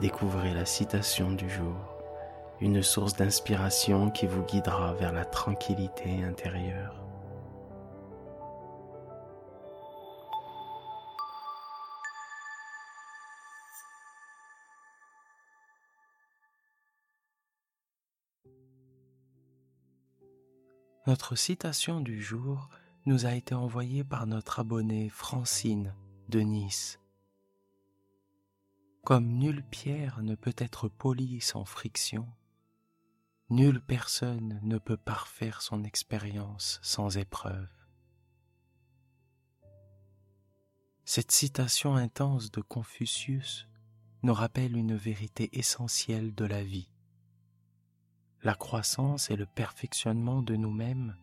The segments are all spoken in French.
découvrez la citation du jour, une source d'inspiration qui vous guidera vers la tranquillité intérieure. Notre citation du jour nous a été envoyée par notre abonnée Francine de Nice. Comme nulle pierre ne peut être polie sans friction, nulle personne ne peut parfaire son expérience sans épreuve. Cette citation intense de Confucius nous rappelle une vérité essentielle de la vie. La croissance et le perfectionnement de nous-mêmes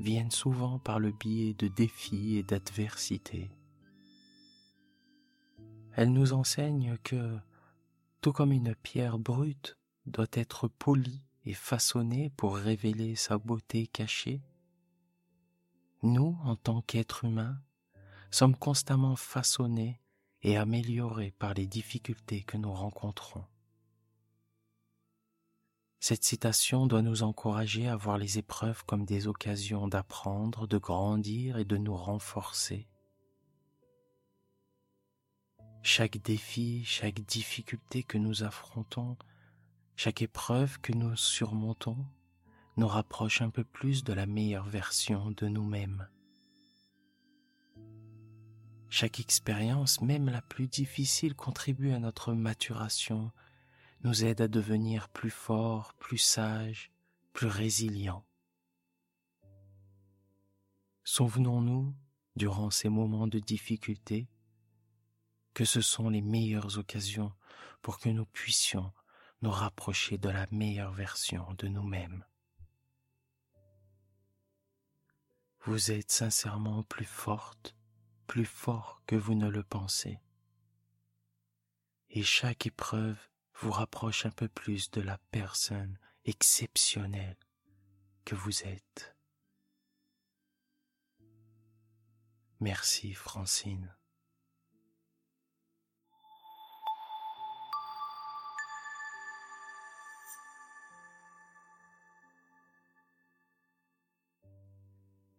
viennent souvent par le biais de défis et d'adversités. Elle nous enseigne que, tout comme une pierre brute doit être polie et façonnée pour révéler sa beauté cachée, nous, en tant qu'êtres humains, sommes constamment façonnés et améliorés par les difficultés que nous rencontrons. Cette citation doit nous encourager à voir les épreuves comme des occasions d'apprendre, de grandir et de nous renforcer chaque défi, chaque difficulté que nous affrontons, chaque épreuve que nous surmontons nous rapproche un peu plus de la meilleure version de nous-mêmes. Chaque expérience, même la plus difficile, contribue à notre maturation, nous aide à devenir plus forts, plus sages, plus résilients. Souvenons-nous, durant ces moments de difficulté, que ce sont les meilleures occasions pour que nous puissions nous rapprocher de la meilleure version de nous-mêmes. Vous êtes sincèrement plus forte, plus fort que vous ne le pensez. Et chaque épreuve vous rapproche un peu plus de la personne exceptionnelle que vous êtes. Merci Francine.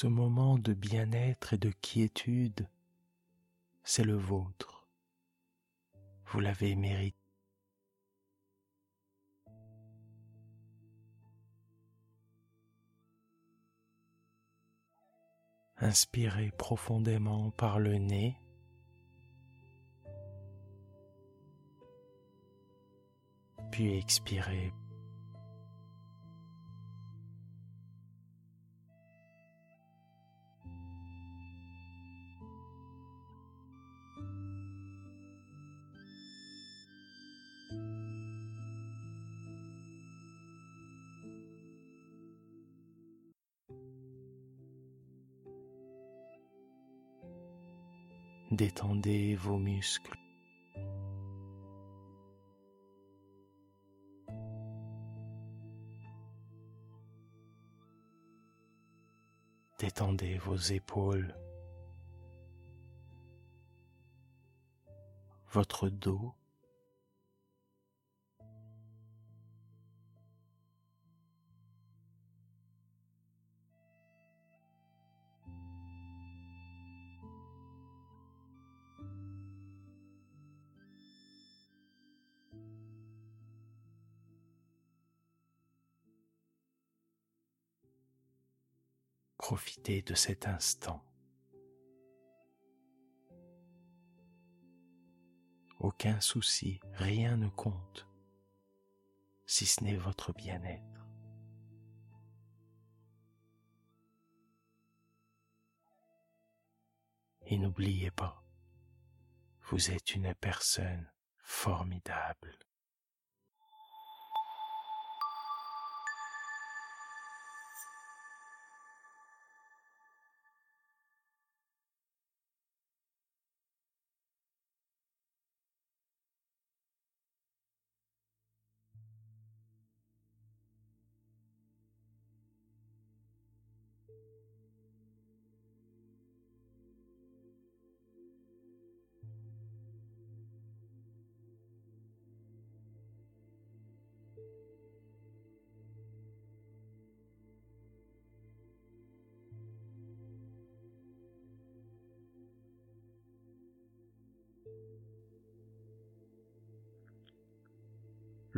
Ce moment de bien-être et de quiétude, c'est le vôtre. Vous l'avez mérité. Inspirez profondément par le nez. Puis expirez Détendez vos muscles. Détendez vos épaules, votre dos, Profitez de cet instant. Aucun souci, rien ne compte, si ce n'est votre bien-être. Et n'oubliez pas, vous êtes une personne formidable.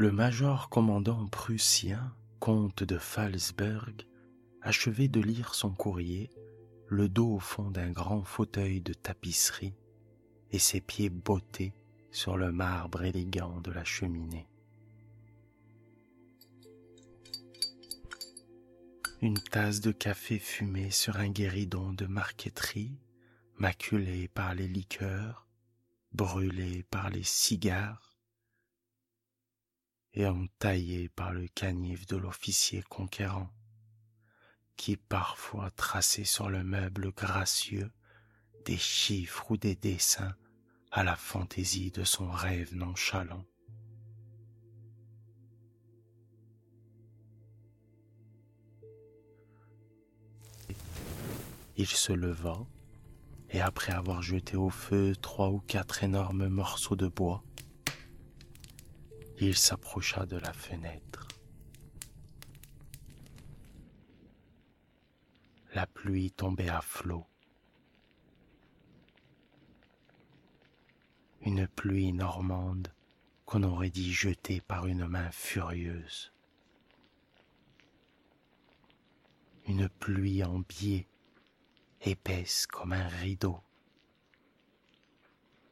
Le major commandant prussien, comte de Phalsberg, achevait de lire son courrier, le dos au fond d'un grand fauteuil de tapisserie et ses pieds bottés sur le marbre élégant de la cheminée. Une tasse de café fumait sur un guéridon de marqueterie, maculé par les liqueurs, brûlé par les cigares, et entaillé par le canif de l'officier conquérant, qui parfois traçait sur le meuble gracieux des chiffres ou des dessins à la fantaisie de son rêve nonchalant. Il se leva, et après avoir jeté au feu trois ou quatre énormes morceaux de bois, il s'approcha de la fenêtre. La pluie tombait à flots. Une pluie normande qu'on aurait dit jetée par une main furieuse. Une pluie en biais, épaisse comme un rideau,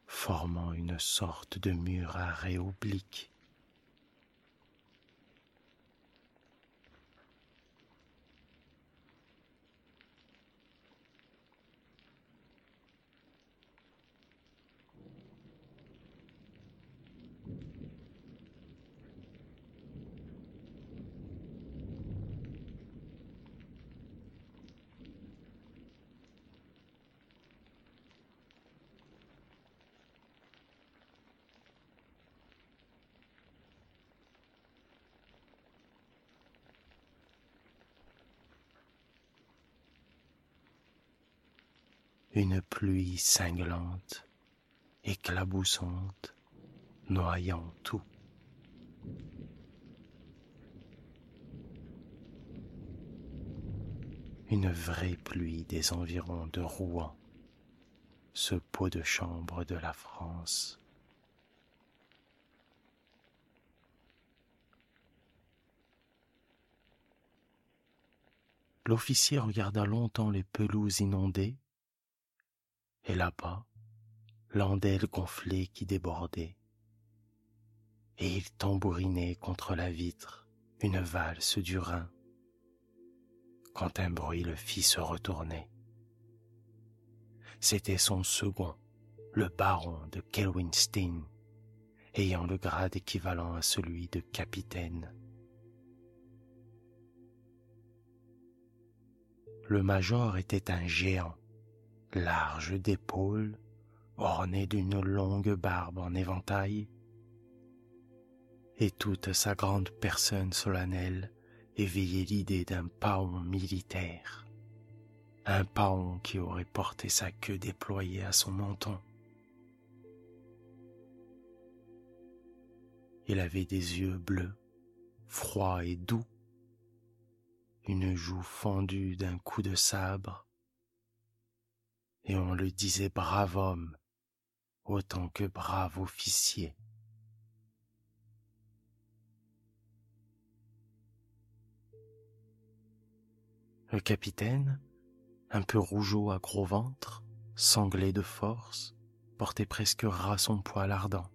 formant une sorte de mur arrêt oblique. Une pluie cinglante, éclaboussante, noyant tout. Une vraie pluie des environs de Rouen, ce pot de chambre de la France. L'officier regarda longtemps les pelouses inondées et là-bas, l'andelle gonflée qui débordait, et il tambourinait contre la vitre une valse du Rhin, quand un bruit le fit se retourner. C'était son second, le baron de Kelwinstein, ayant le grade équivalent à celui de capitaine. Le major était un géant, large d'épaules, orné d'une longue barbe en éventail, et toute sa grande personne solennelle éveillait l'idée d'un paon militaire, un paon qui aurait porté sa queue déployée à son menton. Il avait des yeux bleus, froids et doux, une joue fendue d'un coup de sabre, et on le disait brave homme autant que brave officier. Le capitaine, un peu rougeau à gros ventre, sanglé de force, portait presque ras son poil ardent,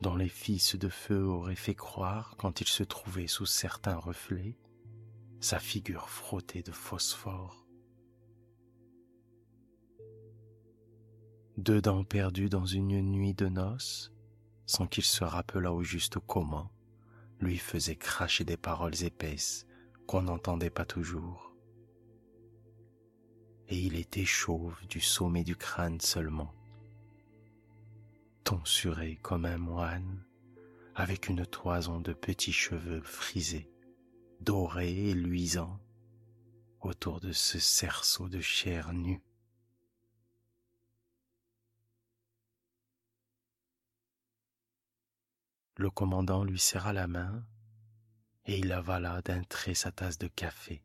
dont les fils de feu auraient fait croire, quand il se trouvait sous certains reflets, sa figure frottée de phosphore. Deux dents perdues dans une nuit de noces, sans qu'il se rappelât au juste comment, lui faisaient cracher des paroles épaisses qu'on n'entendait pas toujours. Et il était chauve du sommet du crâne seulement, tonsuré comme un moine, avec une toison de petits cheveux frisés, dorés et luisants, autour de ce cerceau de chair nue. Le commandant lui serra la main et il avala d'un trait sa tasse de café,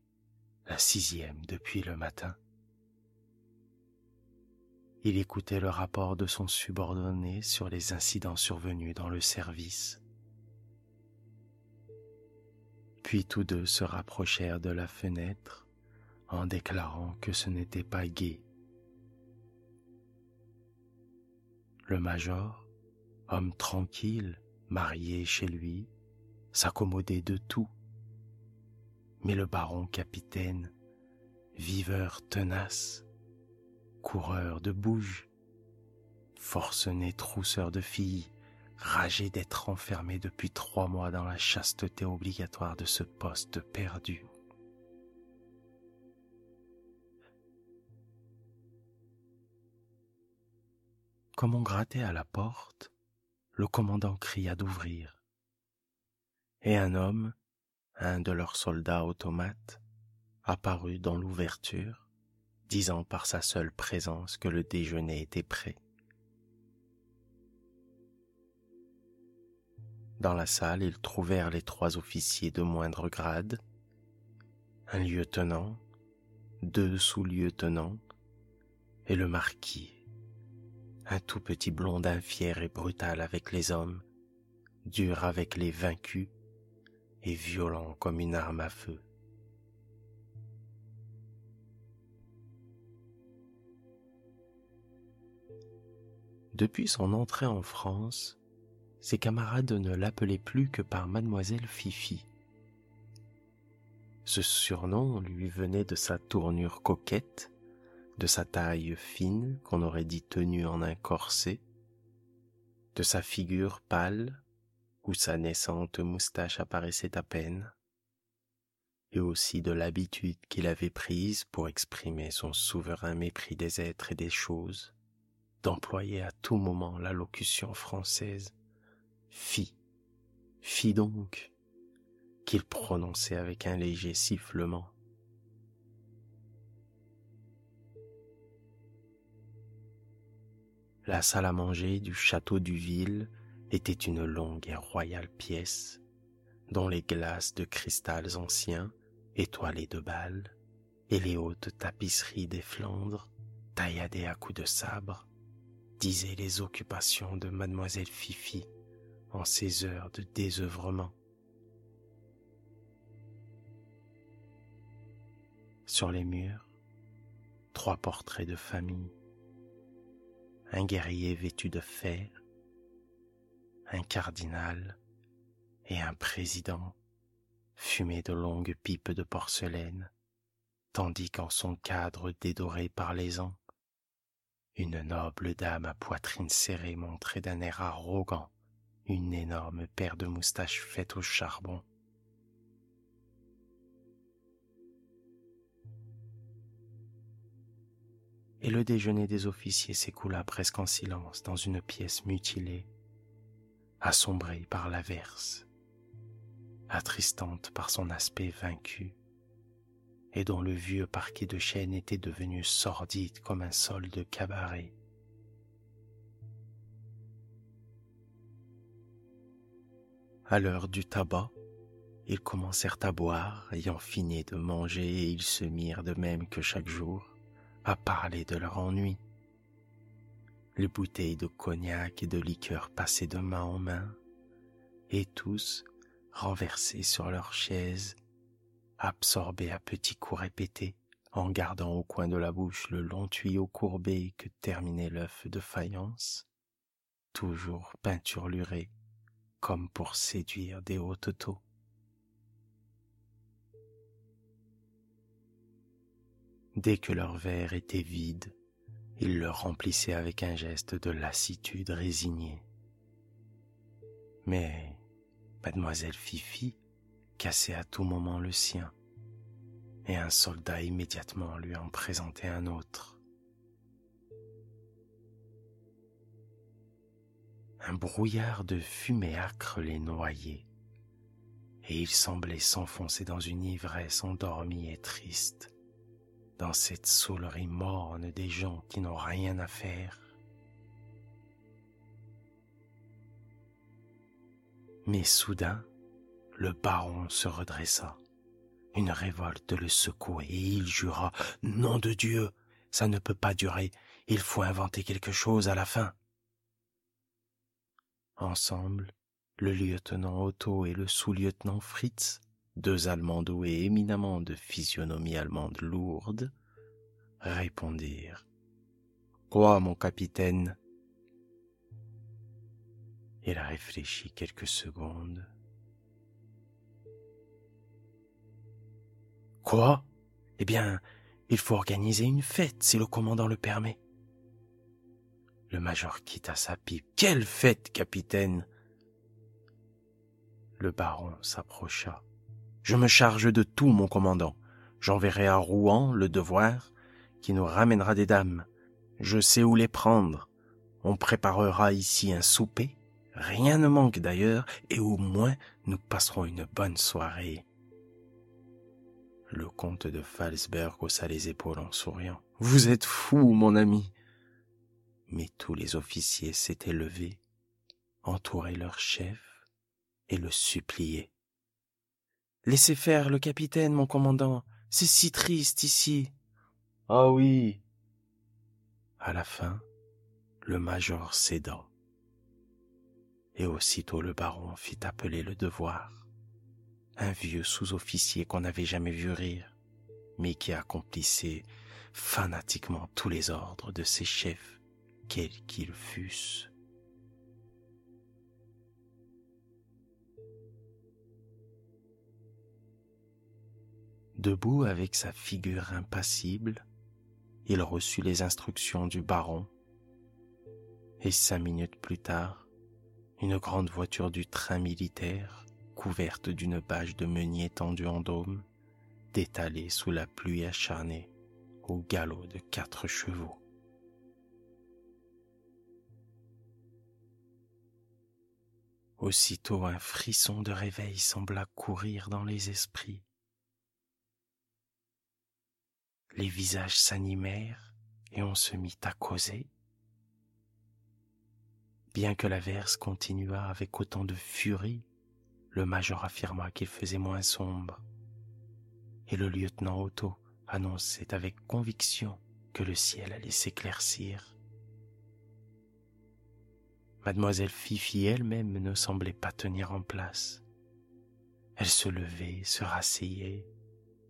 la sixième depuis le matin. Il écoutait le rapport de son subordonné sur les incidents survenus dans le service. Puis tous deux se rapprochèrent de la fenêtre en déclarant que ce n'était pas gai. Le major, homme tranquille, marié chez lui, s'accommoder de tout. Mais le baron capitaine, viveur tenace, coureur de bouges, forcené trousseur de filles, ragé d'être enfermé depuis trois mois dans la chasteté obligatoire de ce poste perdu. Comme on grattait à la porte, le commandant cria d'ouvrir et un homme, un de leurs soldats automates, apparut dans l'ouverture, disant par sa seule présence que le déjeuner était prêt. Dans la salle, ils trouvèrent les trois officiers de moindre grade, un lieutenant, deux sous-lieutenants et le marquis, un tout petit blondin fier et brutal avec les hommes, dur avec les vaincus et violent comme une arme à feu. Depuis son entrée en France, ses camarades ne l'appelaient plus que par mademoiselle Fifi. Ce surnom lui venait de sa tournure coquette, de sa taille fine qu'on aurait dit tenue en un corset, de sa figure pâle où sa naissante moustache apparaissait à peine, et aussi de l'habitude qu'il avait prise pour exprimer son souverain mépris des êtres et des choses, d'employer à tout moment la locution française fi, fi donc, qu'il prononçait avec un léger sifflement. La salle à manger du château du Ville était une longue et royale pièce dont les glaces de cristals anciens, étoilés de balles, et les hautes tapisseries des Flandres, tailladées à coups de sabre, disaient les occupations de mademoiselle Fifi en ces heures de désœuvrement. Sur les murs, trois portraits de famille, un guerrier vêtu de fer, un cardinal et un président fumaient de longues pipes de porcelaine, tandis qu'en son cadre dédoré par les ans, une noble dame à poitrine serrée montrait d'un air arrogant une énorme paire de moustaches faites au charbon. Et le déjeuner des officiers s'écoula presque en silence dans une pièce mutilée assombrée par l'averse, attristante par son aspect vaincu, et dont le vieux parquet de chêne était devenu sordide comme un sol de cabaret. À l'heure du tabac, ils commencèrent à boire, ayant fini de manger, et ils se mirent de même que chaque jour à parler de leur ennui les bouteilles de cognac et de liqueur passaient de main en main, et tous, renversés sur leurs chaises, absorbés à petits coups répétés, en gardant au coin de la bouche le long tuyau courbé que terminait l'œuf de faïence, toujours peinturluré comme pour séduire des hautes taux. Dès que leur verre était vide, il le remplissait avec un geste de lassitude résignée. Mais mademoiselle Fifi cassait à tout moment le sien, et un soldat immédiatement lui en présentait un autre. Un brouillard de fumée âcre les noyait, et ils semblaient s'enfoncer dans une ivresse endormie et triste, dans cette saulerie morne des gens qui n'ont rien à faire. Mais soudain, le baron se redressa. Une révolte le secoua et il jura Nom de Dieu, ça ne peut pas durer, il faut inventer quelque chose à la fin. Ensemble, le lieutenant Otto et le sous-lieutenant Fritz, deux Allemands doués éminemment de physionomie allemande lourde, répondirent Quoi, mon capitaine? Il réfléchit quelques secondes. Quoi? Eh bien, il faut organiser une fête si le commandant le permet. Le major quitta sa pipe. Quelle fête, capitaine? Le baron s'approcha. Je me charge de tout, mon commandant. J'enverrai à Rouen le devoir qui nous ramènera des dames. Je sais où les prendre. On préparera ici un souper. Rien ne manque d'ailleurs, et au moins nous passerons une bonne soirée. Le comte de Falsberg haussa les épaules en souriant. Vous êtes fou, mon ami mais tous les officiers s'étaient levés, entouraient leur chef et le suppliaient. Laissez faire le capitaine, mon commandant, c'est si triste ici. Ah oui. À la fin, le major céda. Et aussitôt le baron fit appeler le devoir, un vieux sous-officier qu'on n'avait jamais vu rire, mais qui accomplissait fanatiquement tous les ordres de ses chefs quels qu'ils fussent. Debout avec sa figure impassible, il reçut les instructions du baron, et cinq minutes plus tard, une grande voiture du train militaire, couverte d'une bâche de meunier tendue en dôme, détalée sous la pluie acharnée au galop de quatre chevaux. Aussitôt un frisson de réveil sembla courir dans les esprits. Les visages s'animèrent et on se mit à causer. Bien que la verse continuât avec autant de furie, le major affirma qu'il faisait moins sombre, et le lieutenant Otto annonçait avec conviction que le ciel allait s'éclaircir. Mademoiselle Fifi elle-même ne semblait pas tenir en place. Elle se levait, se rasseyait,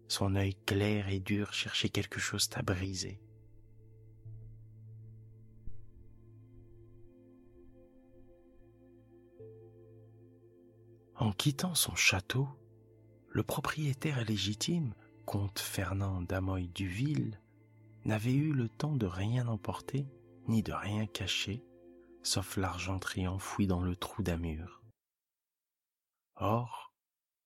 son œil clair et dur cherchait quelque chose à briser. En quittant son château, le propriétaire légitime, comte Fernand d'Amoy Duville, n'avait eu le temps de rien emporter ni de rien cacher sauf l'argenterie enfouie dans le trou d'un mur. Or,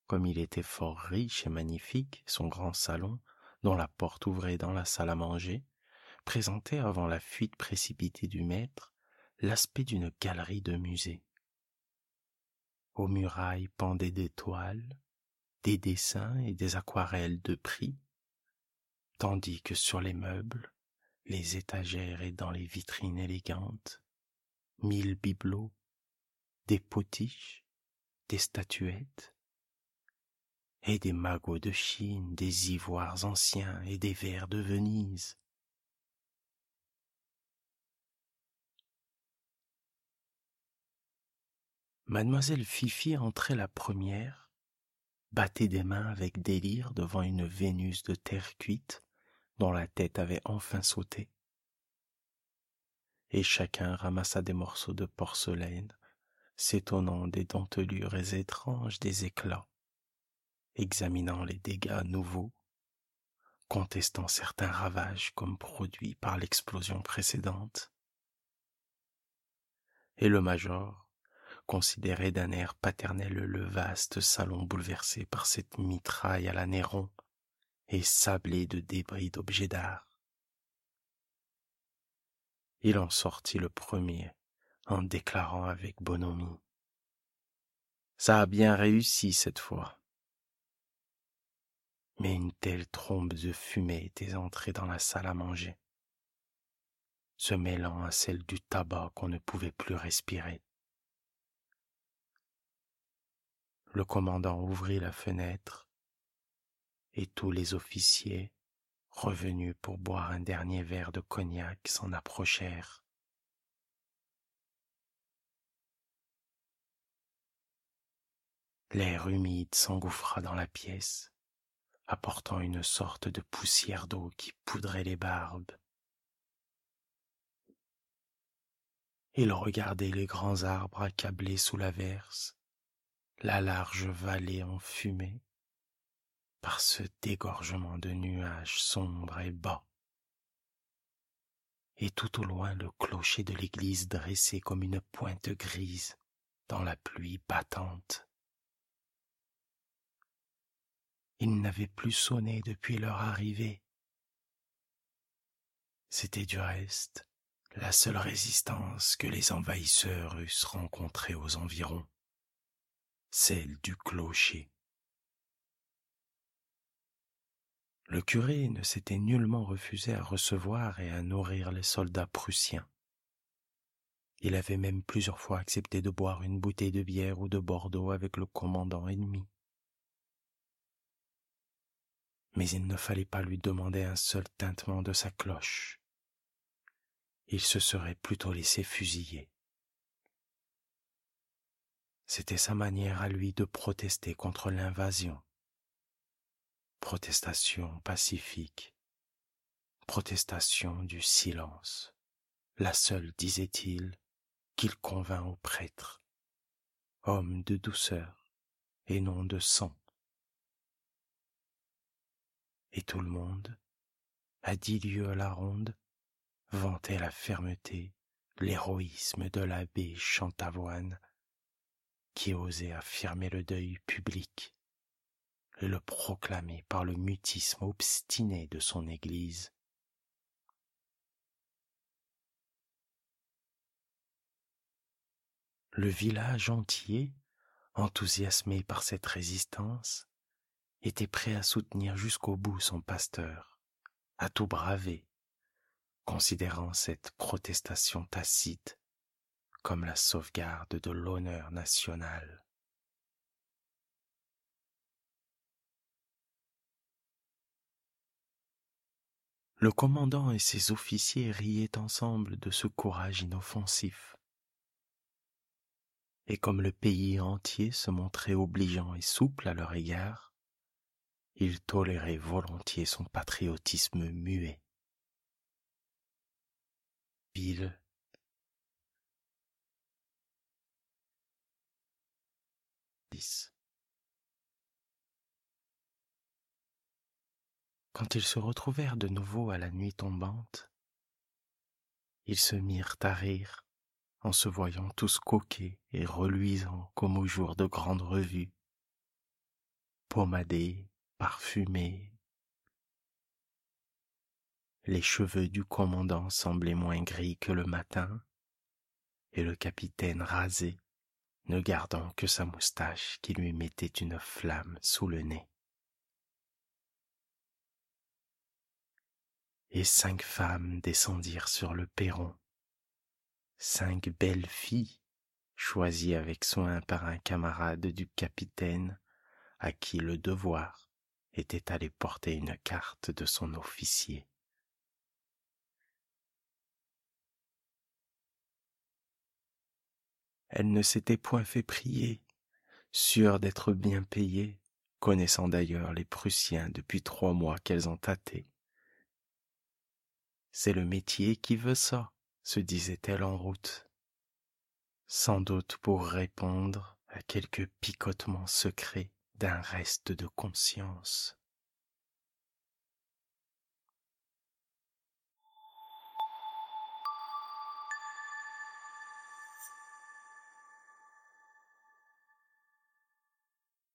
comme il était fort riche et magnifique, son grand salon, dont la porte ouvrait dans la salle à manger, présentait avant la fuite précipitée du maître l'aspect d'une galerie de musée. Aux murailles pendaient des toiles, des dessins et des aquarelles de prix, tandis que sur les meubles, les étagères et dans les vitrines élégantes, mille bibelots, des potiches, des statuettes, et des magots de Chine, des ivoires anciens et des verres de Venise. Mademoiselle Fifi entrait la première, battait des mains avec délire devant une Vénus de terre cuite, dont la tête avait enfin sauté. Et chacun ramassa des morceaux de porcelaine, s'étonnant des dentelures étranges des éclats, examinant les dégâts nouveaux, contestant certains ravages comme produits par l'explosion précédente. Et le major, considérait d'un air paternel le vaste salon bouleversé par cette mitraille à la Néron et sablé de débris d'objets d'art. Il en sortit le premier en déclarant avec bonhomie. Ça a bien réussi cette fois. Mais une telle trombe de fumée était entrée dans la salle à manger, se mêlant à celle du tabac qu'on ne pouvait plus respirer. Le commandant ouvrit la fenêtre et tous les officiers, revenus pour boire un dernier verre de cognac, s'en approchèrent. L'air humide s'engouffra dans la pièce, apportant une sorte de poussière d'eau qui poudrait les barbes. Il regardait les grands arbres accablés sous l'averse, la large vallée enfumée par ce dégorgement de nuages sombres et bas. Et tout au loin le clocher de l'église dressé comme une pointe grise dans la pluie battante. Il n'avait plus sonné depuis leur arrivée. C'était du reste la seule résistance que les envahisseurs eussent rencontrée aux environs celle du clocher. Le curé ne s'était nullement refusé à recevoir et à nourrir les soldats prussiens. Il avait même plusieurs fois accepté de boire une bouteille de bière ou de Bordeaux avec le commandant ennemi. Mais il ne fallait pas lui demander un seul tintement de sa cloche. Il se serait plutôt laissé fusiller. C'était sa manière à lui de protester contre l'invasion. Protestation pacifique, protestation du silence, la seule, disait-il, qu'il convint au prêtre, homme de douceur et non de sang. Et tout le monde, à dix lieues à la ronde, vantait la fermeté, l'héroïsme de l'abbé Chantavoine qui osait affirmer le deuil public et le proclamer par le mutisme obstiné de son Église. Le village entier, enthousiasmé par cette résistance, était prêt à soutenir jusqu'au bout son pasteur, à tout braver, considérant cette protestation tacite comme la sauvegarde de l'honneur national. Le commandant et ses officiers riaient ensemble de ce courage inoffensif. Et comme le pays entier se montrait obligeant et souple à leur égard, ils toléraient volontiers son patriotisme muet. Quand ils se retrouvèrent de nouveau à la nuit tombante, ils se mirent à rire en se voyant tous coquets et reluisants comme au jour de grande revue, pommadés, parfumés. Les cheveux du commandant semblaient moins gris que le matin, et le capitaine rasé ne gardant que sa moustache qui lui mettait une flamme sous le nez. Et cinq femmes descendirent sur le perron, cinq belles filles choisies avec soin par un camarade du capitaine à qui le devoir était allé porter une carte de son officier. Elle ne s'était point fait prier, sûre d'être bien payée, connaissant d'ailleurs les Prussiens depuis trois mois qu'elles ont tâtés, c'est le métier qui veut ça, se disait-elle en route. Sans doute pour répondre à quelques picotements secrets d'un reste de conscience.